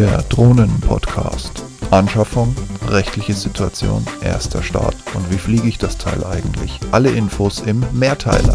Der Drohnen-Podcast. Anschaffung, rechtliche Situation, erster Start und wie fliege ich das Teil eigentlich? Alle Infos im Mehrteiler.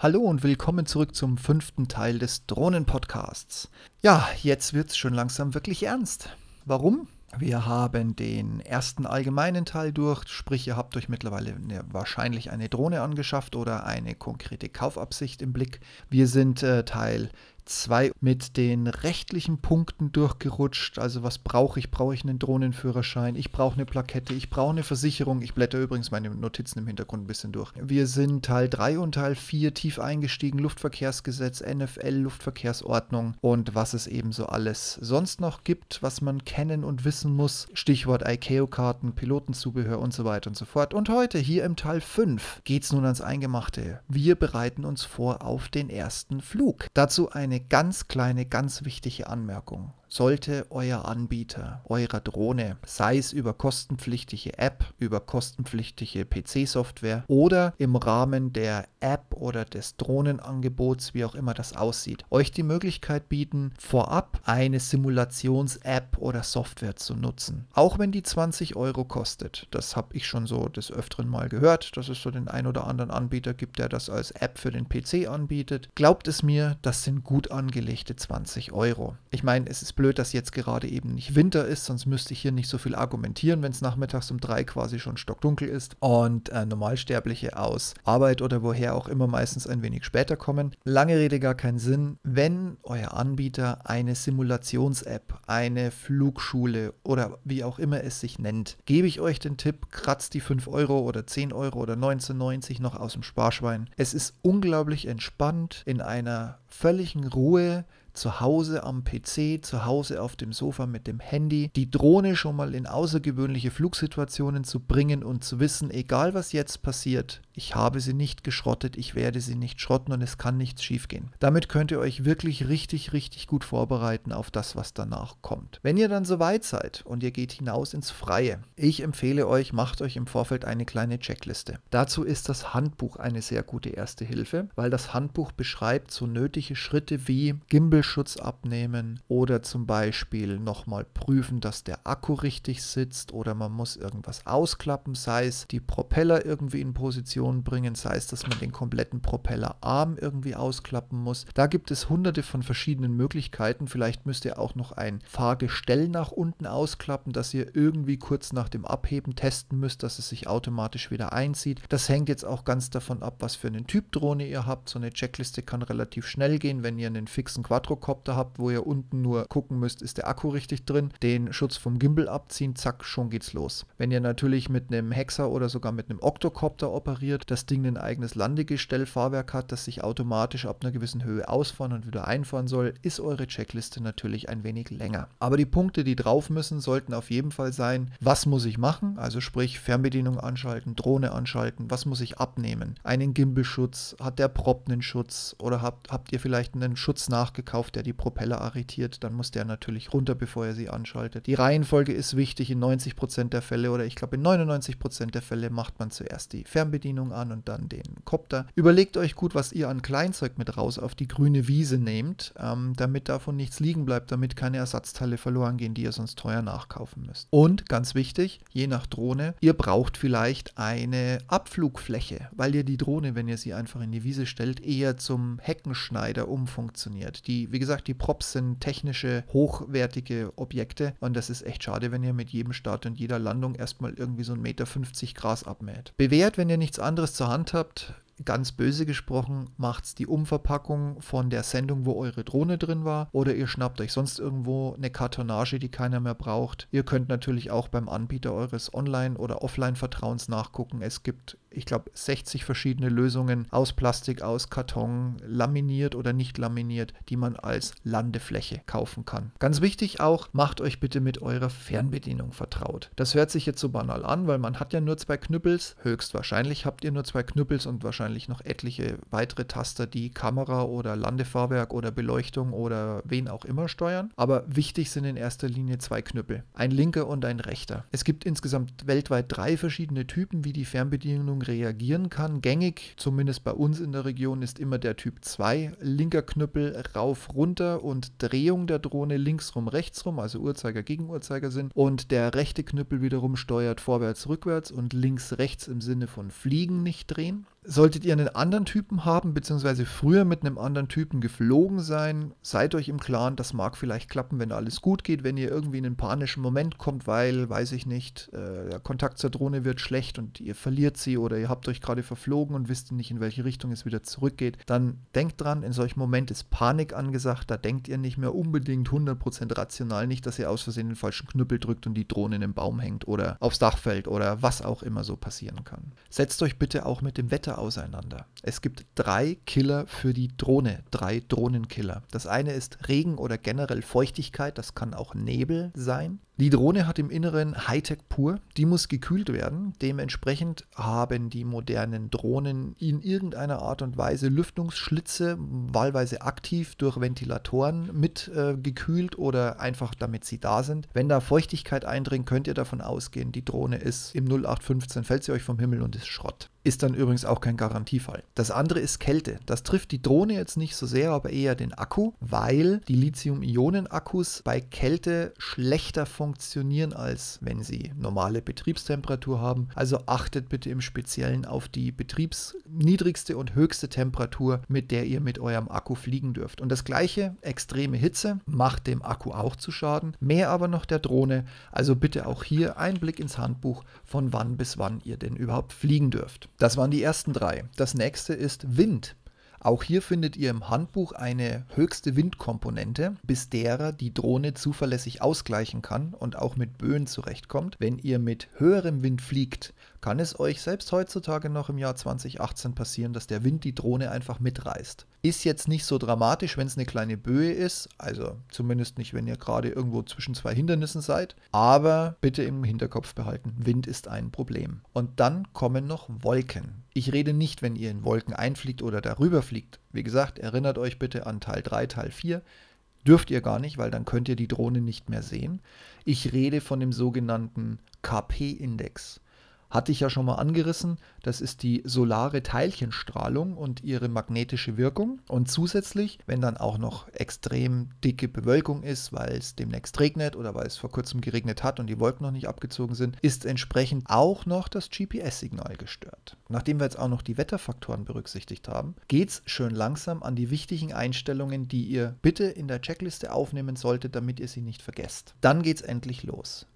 Hallo und willkommen zurück zum fünften Teil des Drohnen-Podcasts. Ja, jetzt wird es schon langsam wirklich ernst. Warum? Wir haben den ersten allgemeinen Teil durch, sprich ihr habt euch mittlerweile eine, wahrscheinlich eine Drohne angeschafft oder eine konkrete Kaufabsicht im Blick. Wir sind äh, Teil 2 mit den rechtlichen Punkten durchgerutscht. Also was brauche ich? Brauche ich einen Drohnenführerschein? Ich brauche eine Plakette, ich brauche eine Versicherung. Ich blätter übrigens meine Notizen im Hintergrund ein bisschen durch. Wir sind Teil 3 und Teil 4 tief eingestiegen. Luftverkehrsgesetz, NFL, Luftverkehrsordnung und was es eben so alles sonst noch gibt, was man kennen und wissen muss. Stichwort ICAO-Karten, Pilotenzubehör und so weiter und so fort. Und heute hier im Teil 5 geht es nun ans Eingemachte. Wir bereiten uns vor auf den ersten Flug. Dazu eine eine ganz kleine, ganz wichtige Anmerkung sollte euer Anbieter eurer Drohne, sei es über kostenpflichtige App, über kostenpflichtige PC-Software oder im Rahmen der App oder des Drohnenangebots, wie auch immer das aussieht, euch die Möglichkeit bieten, vorab eine Simulations-App oder Software zu nutzen. Auch wenn die 20 Euro kostet. Das habe ich schon so des Öfteren mal gehört, dass es so den ein oder anderen Anbieter gibt, der das als App für den PC anbietet. Glaubt es mir, das sind gut angelegte 20 Euro. Ich meine, es ist blöd, blöd, dass jetzt gerade eben nicht Winter ist, sonst müsste ich hier nicht so viel argumentieren, wenn es nachmittags um drei quasi schon stockdunkel ist und äh, Normalsterbliche aus Arbeit oder woher auch immer meistens ein wenig später kommen. Lange Rede gar keinen Sinn. Wenn euer Anbieter eine Simulations-App, eine Flugschule oder wie auch immer es sich nennt, gebe ich euch den Tipp, kratzt die 5 Euro oder 10 Euro oder 19,90 noch aus dem Sparschwein. Es ist unglaublich entspannt in einer völligen Ruhe zu Hause am PC, zu Hause auf dem Sofa mit dem Handy, die Drohne schon mal in außergewöhnliche Flugsituationen zu bringen und zu wissen, egal was jetzt passiert, ich habe sie nicht geschrottet, ich werde sie nicht schrotten und es kann nichts schiefgehen. Damit könnt ihr euch wirklich richtig, richtig gut vorbereiten auf das, was danach kommt. Wenn ihr dann soweit seid und ihr geht hinaus ins Freie, ich empfehle euch, macht euch im Vorfeld eine kleine Checkliste. Dazu ist das Handbuch eine sehr gute erste Hilfe, weil das Handbuch beschreibt so nötige Schritte wie Gimbelschutz abnehmen oder zum Beispiel nochmal prüfen, dass der Akku richtig sitzt oder man muss irgendwas ausklappen, sei es die Propeller irgendwie in Position bringen, sei es, dass man den kompletten Propellerarm irgendwie ausklappen muss. Da gibt es hunderte von verschiedenen Möglichkeiten. Vielleicht müsst ihr auch noch ein Fahrgestell nach unten ausklappen, dass ihr irgendwie kurz nach dem Abheben testen müsst, dass es sich automatisch wieder einzieht. Das hängt jetzt auch ganz davon ab, was für einen Typ Drohne ihr habt. So eine Checkliste kann relativ schnell gehen, wenn ihr einen fixen Quadrocopter habt, wo ihr unten nur gucken müsst, ist der Akku richtig drin, den Schutz vom Gimbal abziehen, zack, schon geht's los. Wenn ihr natürlich mit einem Hexer oder sogar mit einem Octocopter operiert, das Ding ein eigenes Landegestellfahrwerk hat, das sich automatisch ab einer gewissen Höhe ausfahren und wieder einfahren soll, ist eure Checkliste natürlich ein wenig länger. Aber die Punkte, die drauf müssen, sollten auf jeden Fall sein, was muss ich machen? Also sprich Fernbedienung anschalten, Drohne anschalten, was muss ich abnehmen? Einen Gimbelschutz, hat der Prop einen Schutz oder habt, habt ihr vielleicht einen Schutz nachgekauft, der die Propeller arretiert, dann muss der natürlich runter, bevor ihr sie anschaltet. Die Reihenfolge ist wichtig in 90% der Fälle oder ich glaube in 99% der Fälle macht man zuerst die Fernbedienung Fernbedienung an und dann den Kopter. Überlegt euch gut, was ihr an Kleinzeug mit raus auf die grüne Wiese nehmt, ähm, damit davon nichts liegen bleibt, damit keine Ersatzteile verloren gehen, die ihr sonst teuer nachkaufen müsst. Und ganz wichtig, je nach Drohne, ihr braucht vielleicht eine Abflugfläche, weil ihr die Drohne, wenn ihr sie einfach in die Wiese stellt, eher zum Heckenschneider umfunktioniert. Die, wie gesagt, die Props sind technische, hochwertige Objekte und das ist echt schade, wenn ihr mit jedem Start und jeder Landung erstmal irgendwie so 1,50 Meter Gras abmäht. Bewährt, wenn ihr nichts anderes zur Hand habt, ganz böse gesprochen, macht es die Umverpackung von der Sendung, wo eure Drohne drin war, oder ihr schnappt euch sonst irgendwo eine Kartonage, die keiner mehr braucht. Ihr könnt natürlich auch beim Anbieter eures Online- oder Offline-Vertrauens nachgucken. Es gibt ich glaube, 60 verschiedene Lösungen aus Plastik, aus Karton, laminiert oder nicht laminiert, die man als Landefläche kaufen kann. Ganz wichtig auch, macht euch bitte mit eurer Fernbedienung vertraut. Das hört sich jetzt so banal an, weil man hat ja nur zwei Knüppels. Höchstwahrscheinlich habt ihr nur zwei Knüppels und wahrscheinlich noch etliche weitere Taster, die Kamera oder Landefahrwerk oder Beleuchtung oder wen auch immer steuern. Aber wichtig sind in erster Linie zwei Knüppel. Ein linker und ein rechter. Es gibt insgesamt weltweit drei verschiedene Typen, wie die Fernbedienung reagieren kann. Gängig, zumindest bei uns in der Region, ist immer der Typ 2. Linker Knüppel rauf, runter und Drehung der Drohne links rum, rechts rum, also Uhrzeiger gegen Uhrzeigersinn. Und der rechte Knüppel wiederum steuert vorwärts, rückwärts und links, rechts im Sinne von Fliegen nicht drehen. Solltet ihr einen anderen Typen haben, beziehungsweise früher mit einem anderen Typen geflogen sein, seid euch im Klaren, das mag vielleicht klappen, wenn alles gut geht, wenn ihr irgendwie in einen panischen Moment kommt, weil, weiß ich nicht, äh, der Kontakt zur Drohne wird schlecht und ihr verliert sie oder ihr habt euch gerade verflogen und wisst nicht, in welche Richtung es wieder zurückgeht, dann denkt dran, in solchem Moment ist Panik angesagt, da denkt ihr nicht mehr unbedingt 100% rational, nicht, dass ihr aus Versehen den falschen Knüppel drückt und die Drohne in den Baum hängt oder aufs Dach fällt oder was auch immer so passieren kann. Setzt euch bitte auch mit dem Wetter auseinander. Es gibt drei Killer für die Drohne, drei Drohnenkiller. Das eine ist Regen oder generell Feuchtigkeit, das kann auch Nebel sein. Die Drohne hat im Inneren Hightech pur, die muss gekühlt werden. Dementsprechend haben die modernen Drohnen in irgendeiner Art und Weise Lüftungsschlitze, wahlweise aktiv durch Ventilatoren mit äh, gekühlt oder einfach damit sie da sind. Wenn da Feuchtigkeit eindringt, könnt ihr davon ausgehen, die Drohne ist im 0815, fällt sie euch vom Himmel und ist Schrott ist dann übrigens auch kein Garantiefall. Das andere ist Kälte. Das trifft die Drohne jetzt nicht so sehr, aber eher den Akku, weil die Lithium-Ionen-Akkus bei Kälte schlechter funktionieren, als wenn sie normale Betriebstemperatur haben. Also achtet bitte im Speziellen auf die betriebsniedrigste und höchste Temperatur, mit der ihr mit eurem Akku fliegen dürft. Und das gleiche, extreme Hitze, macht dem Akku auch zu Schaden, mehr aber noch der Drohne. Also bitte auch hier ein Blick ins Handbuch, von wann bis wann ihr denn überhaupt fliegen dürft. Das waren die ersten drei. Das nächste ist Wind. Auch hier findet ihr im Handbuch eine höchste Windkomponente, bis derer die Drohne zuverlässig ausgleichen kann und auch mit Böen zurechtkommt. Wenn ihr mit höherem Wind fliegt, kann es euch selbst heutzutage noch im Jahr 2018 passieren, dass der Wind die Drohne einfach mitreißt. Ist jetzt nicht so dramatisch, wenn es eine kleine Böe ist, also zumindest nicht, wenn ihr gerade irgendwo zwischen zwei Hindernissen seid, aber bitte im Hinterkopf behalten, Wind ist ein Problem. Und dann kommen noch Wolken. Ich rede nicht, wenn ihr in Wolken einfliegt oder darüber fliegt. Wie gesagt, erinnert euch bitte an Teil 3, Teil 4. Dürft ihr gar nicht, weil dann könnt ihr die Drohne nicht mehr sehen. Ich rede von dem sogenannten KP-Index. Hatte ich ja schon mal angerissen. Das ist die solare Teilchenstrahlung und ihre magnetische Wirkung. Und zusätzlich, wenn dann auch noch extrem dicke Bewölkung ist, weil es demnächst regnet oder weil es vor kurzem geregnet hat und die Wolken noch nicht abgezogen sind, ist entsprechend auch noch das GPS-Signal gestört. Nachdem wir jetzt auch noch die Wetterfaktoren berücksichtigt haben, geht es schön langsam an die wichtigen Einstellungen, die ihr bitte in der Checkliste aufnehmen solltet, damit ihr sie nicht vergesst. Dann geht es endlich los.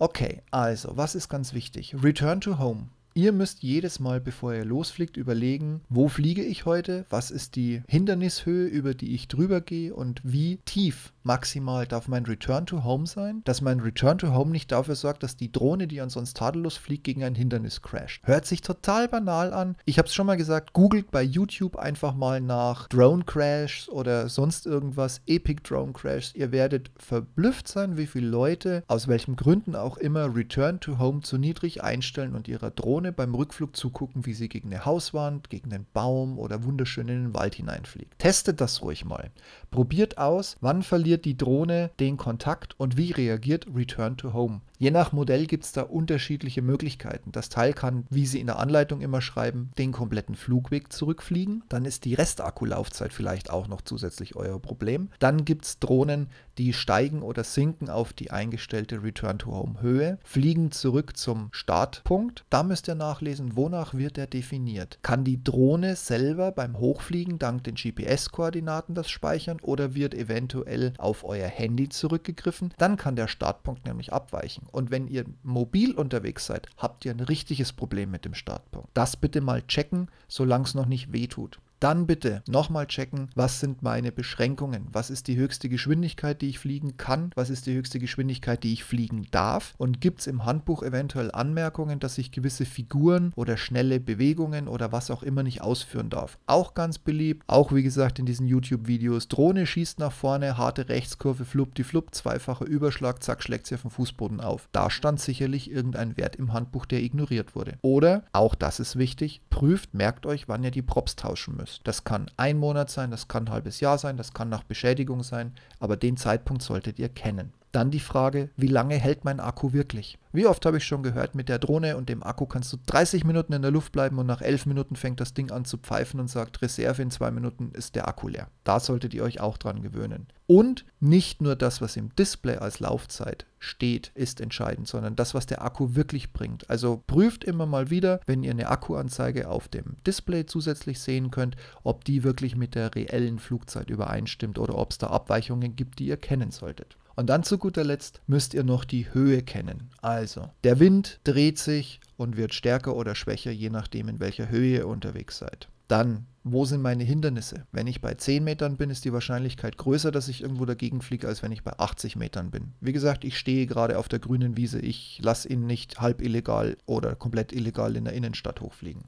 Okay, also, was ist ganz wichtig? Return to Home. Ihr müsst jedes Mal, bevor ihr losfliegt, überlegen, wo fliege ich heute, was ist die Hindernishöhe, über die ich drüber gehe und wie tief maximal darf mein Return to Home sein, dass mein Return to Home nicht dafür sorgt, dass die Drohne, die ansonsten tadellos fliegt, gegen ein Hindernis crasht. Hört sich total banal an. Ich habe es schon mal gesagt, googelt bei YouTube einfach mal nach Drone Crashs oder sonst irgendwas, Epic Drone Crashs. Ihr werdet verblüfft sein, wie viele Leute, aus welchen Gründen auch immer, Return to Home zu niedrig einstellen und ihrer Drohne Drohne beim Rückflug zugucken, wie sie gegen eine Hauswand, gegen einen Baum oder wunderschön in den Wald hineinfliegt. Testet das ruhig mal. Probiert aus, wann verliert die Drohne den Kontakt und wie reagiert Return to Home. Je nach Modell gibt es da unterschiedliche Möglichkeiten. Das Teil kann, wie Sie in der Anleitung immer schreiben, den kompletten Flugweg zurückfliegen. Dann ist die Restakkulaufzeit vielleicht auch noch zusätzlich euer Problem. Dann gibt es Drohnen, die steigen oder sinken auf die eingestellte Return-to-Home-Höhe, fliegen zurück zum Startpunkt. Da müsst ihr nachlesen, wonach wird er definiert. Kann die Drohne selber beim Hochfliegen dank den GPS-Koordinaten das speichern oder wird eventuell auf euer Handy zurückgegriffen? Dann kann der Startpunkt nämlich abweichen. Und wenn ihr mobil unterwegs seid, habt ihr ein richtiges Problem mit dem Startpunkt. Das bitte mal checken, solange es noch nicht wehtut. Dann bitte nochmal checken, was sind meine Beschränkungen? Was ist die höchste Geschwindigkeit, die ich fliegen kann? Was ist die höchste Geschwindigkeit, die ich fliegen darf? Und gibt es im Handbuch eventuell Anmerkungen, dass ich gewisse Figuren oder schnelle Bewegungen oder was auch immer nicht ausführen darf? Auch ganz beliebt, auch wie gesagt in diesen YouTube-Videos. Drohne schießt nach vorne, harte Rechtskurve, flupp die flupp, zweifacher Überschlag, zack, schlägt sie den Fußboden auf. Da stand sicherlich irgendein Wert im Handbuch, der ignoriert wurde. Oder, auch das ist wichtig, prüft, merkt euch, wann ihr die Props tauschen müsst ist. Das kann ein Monat sein, das kann ein halbes Jahr sein, das kann nach Beschädigung sein, aber den Zeitpunkt solltet ihr kennen. Dann die Frage, wie lange hält mein Akku wirklich? Wie oft habe ich schon gehört, mit der Drohne und dem Akku kannst du 30 Minuten in der Luft bleiben und nach 11 Minuten fängt das Ding an zu pfeifen und sagt, Reserve in zwei Minuten ist der Akku leer. Da solltet ihr euch auch dran gewöhnen. Und nicht nur das, was im Display als Laufzeit steht, ist entscheidend, sondern das, was der Akku wirklich bringt. Also prüft immer mal wieder, wenn ihr eine Akkuanzeige auf dem Display zusätzlich sehen könnt, ob die wirklich mit der reellen Flugzeit übereinstimmt oder ob es da Abweichungen gibt, die ihr kennen solltet. Und dann zu guter Letzt müsst ihr noch die Höhe kennen. Also, der Wind dreht sich und wird stärker oder schwächer, je nachdem, in welcher Höhe ihr unterwegs seid. Dann, wo sind meine Hindernisse? Wenn ich bei 10 Metern bin, ist die Wahrscheinlichkeit größer, dass ich irgendwo dagegen fliege, als wenn ich bei 80 Metern bin. Wie gesagt, ich stehe gerade auf der grünen Wiese. Ich lasse ihn nicht halb illegal oder komplett illegal in der Innenstadt hochfliegen.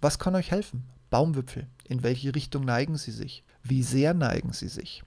Was kann euch helfen? Baumwipfel. In welche Richtung neigen sie sich? Wie sehr neigen sie sich?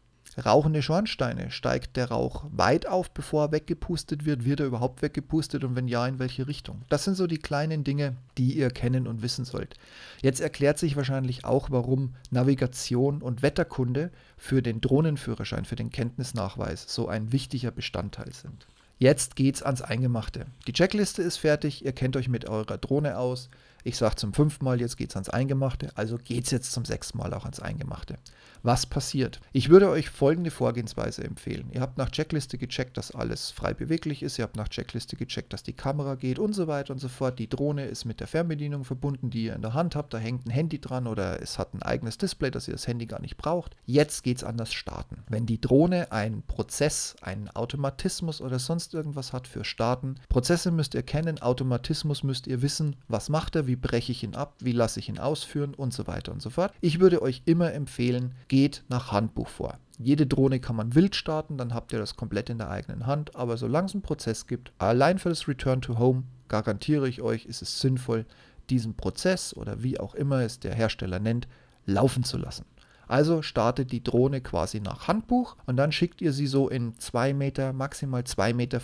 Rauchende Schornsteine, steigt der Rauch weit auf, bevor er weggepustet wird? Wird er überhaupt weggepustet und wenn ja, in welche Richtung? Das sind so die kleinen Dinge, die ihr kennen und wissen sollt. Jetzt erklärt sich wahrscheinlich auch, warum Navigation und Wetterkunde für den Drohnenführerschein, für den Kenntnisnachweis so ein wichtiger Bestandteil sind. Jetzt geht's ans Eingemachte. Die Checkliste ist fertig, ihr kennt euch mit eurer Drohne aus. Ich sage zum fünften Mal, jetzt geht's ans Eingemachte, also geht's jetzt zum sechsten Mal auch ans Eingemachte. Was passiert? Ich würde euch folgende Vorgehensweise empfehlen. Ihr habt nach Checkliste gecheckt, dass alles frei beweglich ist. Ihr habt nach Checkliste gecheckt, dass die Kamera geht und so weiter und so fort. Die Drohne ist mit der Fernbedienung verbunden, die ihr in der Hand habt. Da hängt ein Handy dran oder es hat ein eigenes Display, dass ihr das Handy gar nicht braucht. Jetzt geht's an das Starten. Wenn die Drohne einen Prozess, einen Automatismus oder sonst irgendwas hat für Starten, Prozesse müsst ihr kennen, Automatismus müsst ihr wissen, was macht er, wie breche ich ihn ab, wie lasse ich ihn ausführen und so weiter und so fort. Ich würde euch immer empfehlen, geht nach Handbuch vor. Jede Drohne kann man wild starten, dann habt ihr das komplett in der eigenen Hand, aber solange es einen Prozess gibt, allein für das Return to Home garantiere ich euch, ist es sinnvoll, diesen Prozess oder wie auch immer es der Hersteller nennt, laufen zu lassen. Also startet die Drohne quasi nach Handbuch und dann schickt ihr sie so in 2 Meter, maximal 2,50 Meter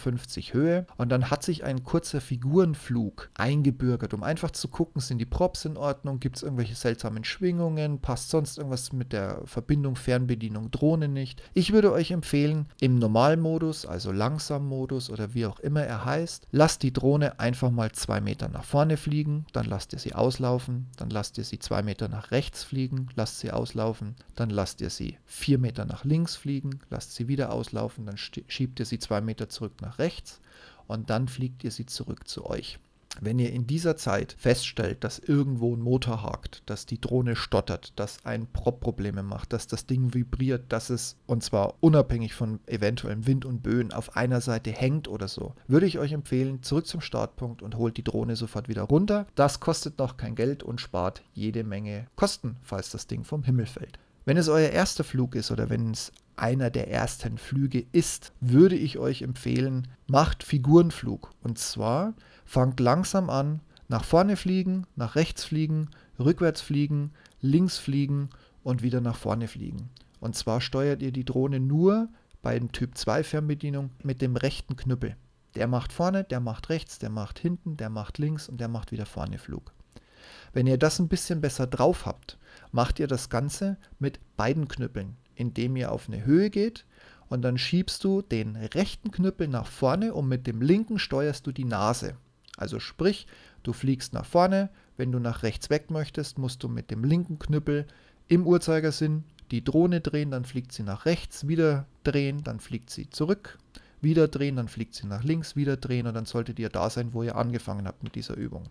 Höhe und dann hat sich ein kurzer Figurenflug eingebürgert, um einfach zu gucken, sind die Props in Ordnung, gibt es irgendwelche seltsamen Schwingungen, passt sonst irgendwas mit der Verbindung Fernbedienung Drohne nicht. Ich würde euch empfehlen, im Normalmodus, also Langsam-Modus oder wie auch immer er heißt, lasst die Drohne einfach mal 2 Meter nach vorne fliegen, dann lasst ihr sie auslaufen, dann lasst ihr sie 2 Meter nach rechts fliegen, lasst sie auslaufen, dann lasst ihr sie vier Meter nach links fliegen, lasst sie wieder auslaufen, dann schiebt ihr sie zwei Meter zurück nach rechts und dann fliegt ihr sie zurück zu euch. Wenn ihr in dieser Zeit feststellt, dass irgendwo ein Motor hakt, dass die Drohne stottert, dass ein Prop Probleme macht, dass das Ding vibriert, dass es, und zwar unabhängig von eventuellem Wind und Böen, auf einer Seite hängt oder so, würde ich euch empfehlen, zurück zum Startpunkt und holt die Drohne sofort wieder runter. Das kostet noch kein Geld und spart jede Menge Kosten, falls das Ding vom Himmel fällt. Wenn es euer erster Flug ist oder wenn es einer der ersten Flüge ist, würde ich euch empfehlen, macht Figurenflug. Und zwar fangt langsam an, nach vorne fliegen, nach rechts fliegen, rückwärts fliegen, links fliegen und wieder nach vorne fliegen. Und zwar steuert ihr die Drohne nur bei dem Typ 2 Fernbedienung mit dem rechten Knüppel. Der macht vorne, der macht rechts, der macht hinten, der macht links und der macht wieder vorne Flug. Wenn ihr das ein bisschen besser drauf habt, macht ihr das Ganze mit beiden Knüppeln, indem ihr auf eine Höhe geht und dann schiebst du den rechten Knüppel nach vorne und mit dem linken steuerst du die Nase. Also sprich, du fliegst nach vorne, wenn du nach rechts weg möchtest, musst du mit dem linken Knüppel im Uhrzeigersinn die Drohne drehen, dann fliegt sie nach rechts, wieder drehen, dann fliegt sie zurück, wieder drehen, dann fliegt sie nach links, wieder drehen und dann solltet ihr da sein, wo ihr angefangen habt mit dieser Übung.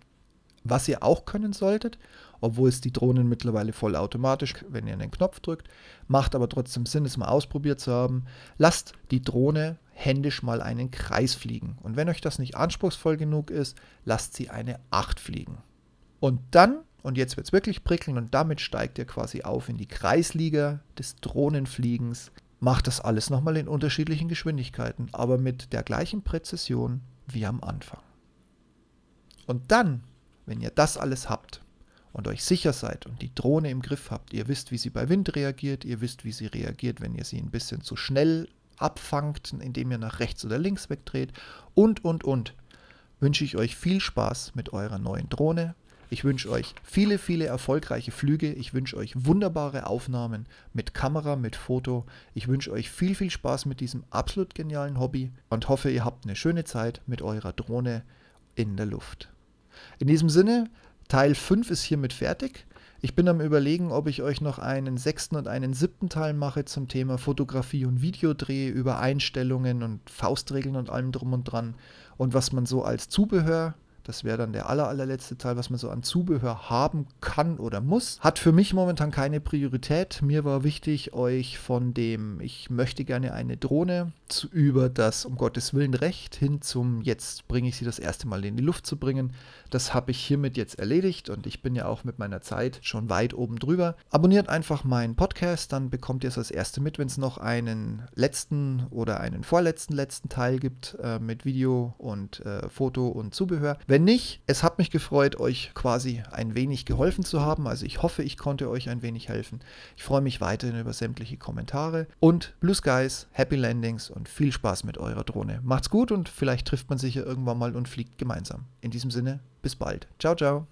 Was ihr auch können solltet, obwohl es die Drohnen mittlerweile vollautomatisch, wenn ihr einen Knopf drückt, macht aber trotzdem Sinn, es mal ausprobiert zu haben, lasst die Drohne händisch mal einen Kreis fliegen. Und wenn euch das nicht anspruchsvoll genug ist, lasst sie eine 8 fliegen. Und dann, und jetzt wird es wirklich prickeln, und damit steigt ihr quasi auf in die Kreisliga des Drohnenfliegens, macht das alles nochmal in unterschiedlichen Geschwindigkeiten, aber mit der gleichen Präzision wie am Anfang. Und dann wenn ihr das alles habt und euch sicher seid und die Drohne im Griff habt, ihr wisst, wie sie bei Wind reagiert, ihr wisst, wie sie reagiert, wenn ihr sie ein bisschen zu schnell abfangt, indem ihr nach rechts oder links wegdreht und, und, und, wünsche ich euch viel Spaß mit eurer neuen Drohne. Ich wünsche euch viele, viele erfolgreiche Flüge. Ich wünsche euch wunderbare Aufnahmen mit Kamera, mit Foto. Ich wünsche euch viel, viel Spaß mit diesem absolut genialen Hobby und hoffe, ihr habt eine schöne Zeit mit eurer Drohne in der Luft. In diesem Sinne, Teil 5 ist hiermit fertig. Ich bin am Überlegen, ob ich euch noch einen sechsten und einen siebten Teil mache zum Thema Fotografie und Videodreh über Einstellungen und Faustregeln und allem drum und dran und was man so als Zubehör das wäre dann der aller, allerletzte Teil, was man so an Zubehör haben kann oder muss. Hat für mich momentan keine Priorität. Mir war wichtig, euch von dem, ich möchte gerne eine Drohne, zu, über das um Gottes Willen Recht hin zum, jetzt bringe ich sie das erste Mal in die Luft zu bringen. Das habe ich hiermit jetzt erledigt und ich bin ja auch mit meiner Zeit schon weit oben drüber. Abonniert einfach meinen Podcast, dann bekommt ihr es als erste mit, wenn es noch einen letzten oder einen vorletzten letzten Teil gibt äh, mit Video und äh, Foto und Zubehör. Wenn nicht, es hat mich gefreut, euch quasi ein wenig geholfen zu haben. Also ich hoffe, ich konnte euch ein wenig helfen. Ich freue mich weiterhin über sämtliche Kommentare und Blue Skies, Happy Landings und viel Spaß mit eurer Drohne. Macht's gut und vielleicht trifft man sich ja irgendwann mal und fliegt gemeinsam. In diesem Sinne, bis bald. Ciao, ciao.